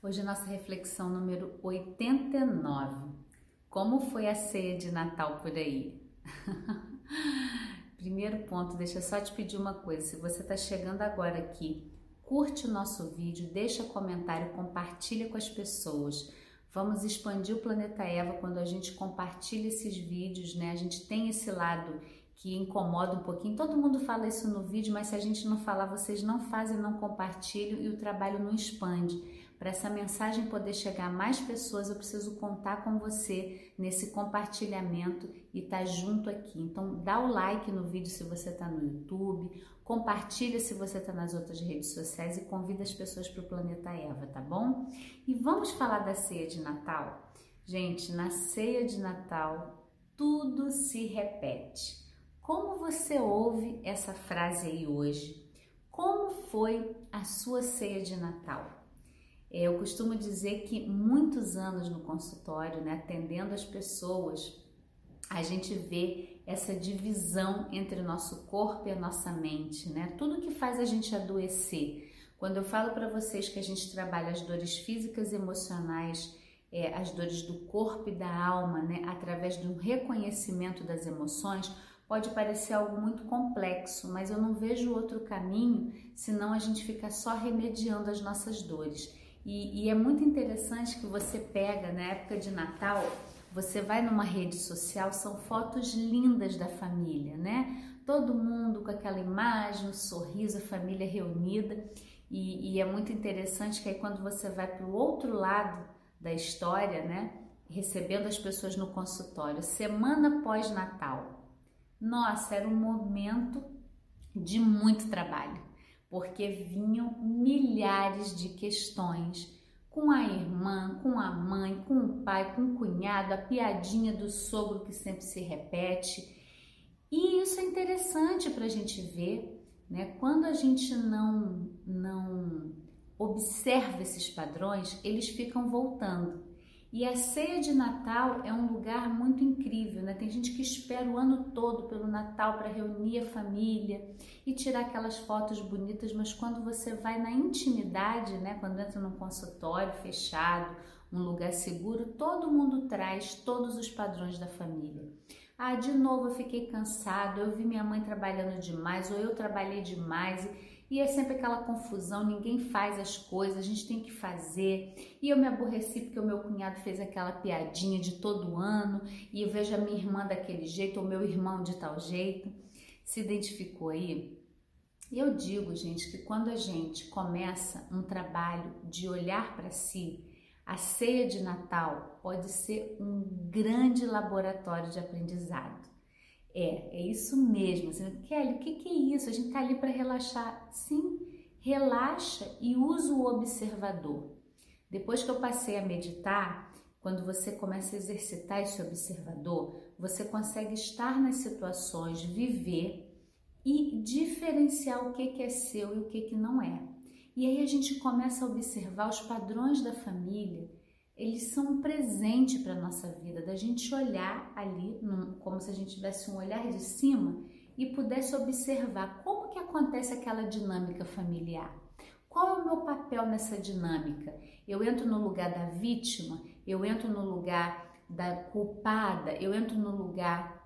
Hoje é nossa reflexão número 89. Como foi a ceia de Natal por aí? Primeiro ponto, deixa só te pedir uma coisa. Se você está chegando agora aqui, curte o nosso vídeo, deixa comentário, compartilha com as pessoas. Vamos expandir o planeta Eva quando a gente compartilha esses vídeos, né? A gente tem esse lado que incomoda um pouquinho. Todo mundo fala isso no vídeo, mas se a gente não falar, vocês não fazem, não compartilham e o trabalho não expande. Para essa mensagem poder chegar a mais pessoas, eu preciso contar com você nesse compartilhamento e estar tá junto aqui. Então, dá o like no vídeo se você está no YouTube, compartilha se você está nas outras redes sociais e convida as pessoas para o Planeta Eva, tá bom? E vamos falar da ceia de Natal? Gente, na ceia de Natal, tudo se repete. Como você ouve essa frase aí hoje? Como foi a sua ceia de Natal? É, eu costumo dizer que muitos anos no consultório, né, atendendo as pessoas, a gente vê essa divisão entre o nosso corpo e a nossa mente, né? Tudo que faz a gente adoecer. Quando eu falo para vocês que a gente trabalha as dores físicas e emocionais, é, as dores do corpo e da alma, né, através de um reconhecimento das emoções, pode parecer algo muito complexo, mas eu não vejo outro caminho senão a gente ficar só remediando as nossas dores. E, e é muito interessante que você pega na época de Natal, você vai numa rede social, são fotos lindas da família, né? Todo mundo com aquela imagem, um sorriso, a família reunida. E, e é muito interessante que aí quando você vai para o outro lado da história, né? Recebendo as pessoas no consultório, semana pós-Natal. Nossa, era um momento de muito trabalho porque vinham milhares de questões com a irmã, com a mãe, com o pai, com o cunhado, a piadinha do sogro que sempre se repete. E isso é interessante para a gente ver, né? Quando a gente não, não observa esses padrões, eles ficam voltando. E a ceia de Natal é um lugar muito incrível, né? Tem gente que espera o ano todo pelo Natal para reunir a família e tirar aquelas fotos bonitas, mas quando você vai na intimidade, né? Quando entra num consultório fechado, um lugar seguro, todo mundo traz todos os padrões da família. Ah, de novo eu fiquei cansado, eu vi minha mãe trabalhando demais, ou eu trabalhei demais e é sempre aquela confusão, ninguém faz as coisas, a gente tem que fazer. E eu me aborreci porque o meu cunhado fez aquela piadinha de todo ano, e eu vejo a minha irmã daquele jeito, ou meu irmão de tal jeito. Se identificou aí? E eu digo, gente, que quando a gente começa um trabalho de olhar para si, a ceia de Natal pode ser um grande laboratório de aprendizado. É, é isso mesmo. Assim, Kelly, o que, que é isso? A gente está ali para relaxar. Sim, relaxa e usa o observador. Depois que eu passei a meditar, quando você começa a exercitar esse observador, você consegue estar nas situações, viver e diferenciar o que, que é seu e o que, que não é. E aí a gente começa a observar os padrões da família eles são um presente para a nossa vida, da gente olhar ali, como se a gente tivesse um olhar de cima e pudesse observar como que acontece aquela dinâmica familiar. Qual é o meu papel nessa dinâmica? Eu entro no lugar da vítima, eu entro no lugar da culpada, eu entro no lugar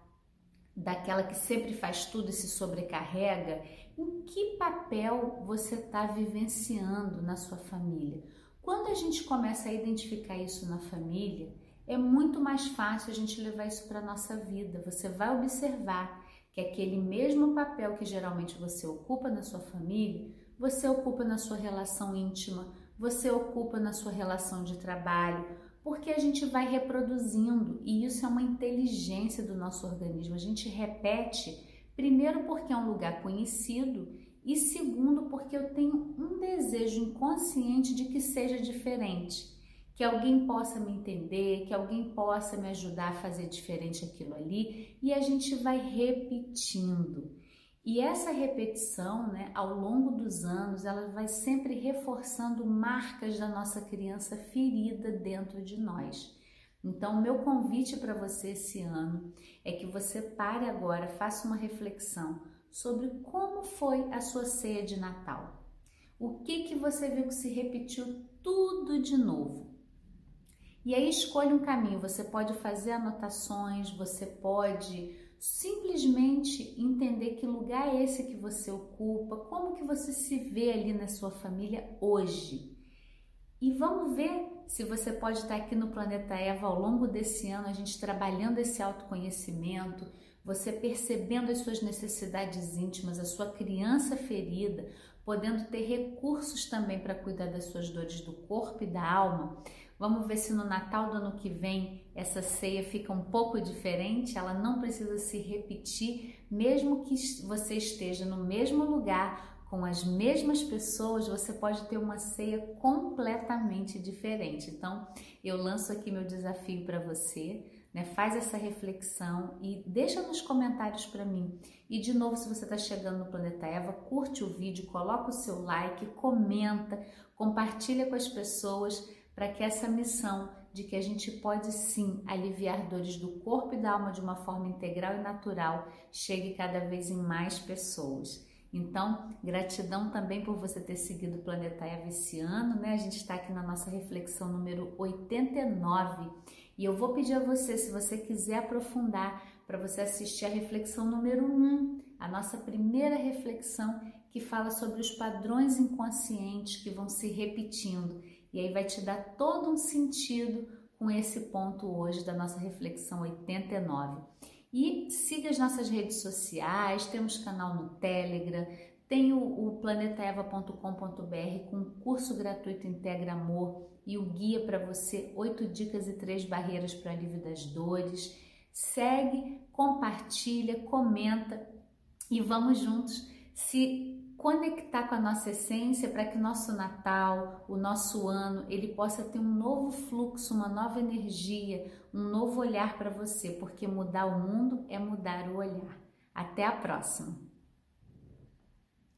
daquela que sempre faz tudo e se sobrecarrega. Em que papel você está vivenciando na sua família? Quando a gente começa a identificar isso na família, é muito mais fácil a gente levar isso para a nossa vida. Você vai observar que aquele mesmo papel que geralmente você ocupa na sua família, você ocupa na sua relação íntima, você ocupa na sua relação de trabalho, porque a gente vai reproduzindo e isso é uma inteligência do nosso organismo. A gente repete, primeiro porque é um lugar conhecido e segundo, porque eu tenho um desejo inconsciente de que seja diferente, que alguém possa me entender, que alguém possa me ajudar a fazer diferente aquilo ali, e a gente vai repetindo. E essa repetição, né, ao longo dos anos, ela vai sempre reforçando marcas da nossa criança ferida dentro de nós. Então, meu convite para você esse ano é que você pare agora, faça uma reflexão sobre como foi a sua ceia de Natal. O que que você viu que se repetiu tudo de novo. E aí escolha um caminho. Você pode fazer anotações, você pode simplesmente entender que lugar é esse que você ocupa, como que você se vê ali na sua família hoje. E vamos ver se você pode estar aqui no Planeta Eva ao longo desse ano, a gente trabalhando esse autoconhecimento, você percebendo as suas necessidades íntimas, a sua criança ferida, podendo ter recursos também para cuidar das suas dores do corpo e da alma. Vamos ver se no Natal do ano que vem essa ceia fica um pouco diferente, ela não precisa se repetir, mesmo que você esteja no mesmo lugar, com as mesmas pessoas, você pode ter uma ceia completamente diferente. Então, eu lanço aqui meu desafio para você né? Faz essa reflexão e deixa nos comentários para mim. E de novo, se você está chegando no Planeta Eva, curte o vídeo, coloca o seu like, comenta, compartilha com as pessoas para que essa missão de que a gente pode sim aliviar dores do corpo e da alma de uma forma integral e natural chegue cada vez em mais pessoas. Então, gratidão também por você ter seguido o Planeta Eva esse ano, né? A gente está aqui na nossa reflexão número 89 e eu vou pedir a você, se você quiser aprofundar, para você assistir a reflexão número 1, a nossa primeira reflexão que fala sobre os padrões inconscientes que vão se repetindo. E aí vai te dar todo um sentido com esse ponto hoje da nossa reflexão 89. E siga as nossas redes sociais, temos canal no Telegram, tem o, o planetaeva.com.br com curso gratuito Integra Amor e o guia para você, oito dicas e três barreiras para alívio das dores. Segue, compartilha, comenta e vamos juntos se conectar com a nossa essência para que o nosso Natal, o nosso ano, ele possa ter um novo fluxo, uma nova energia, um novo olhar para você, porque mudar o mundo é mudar o olhar. Até a próxima!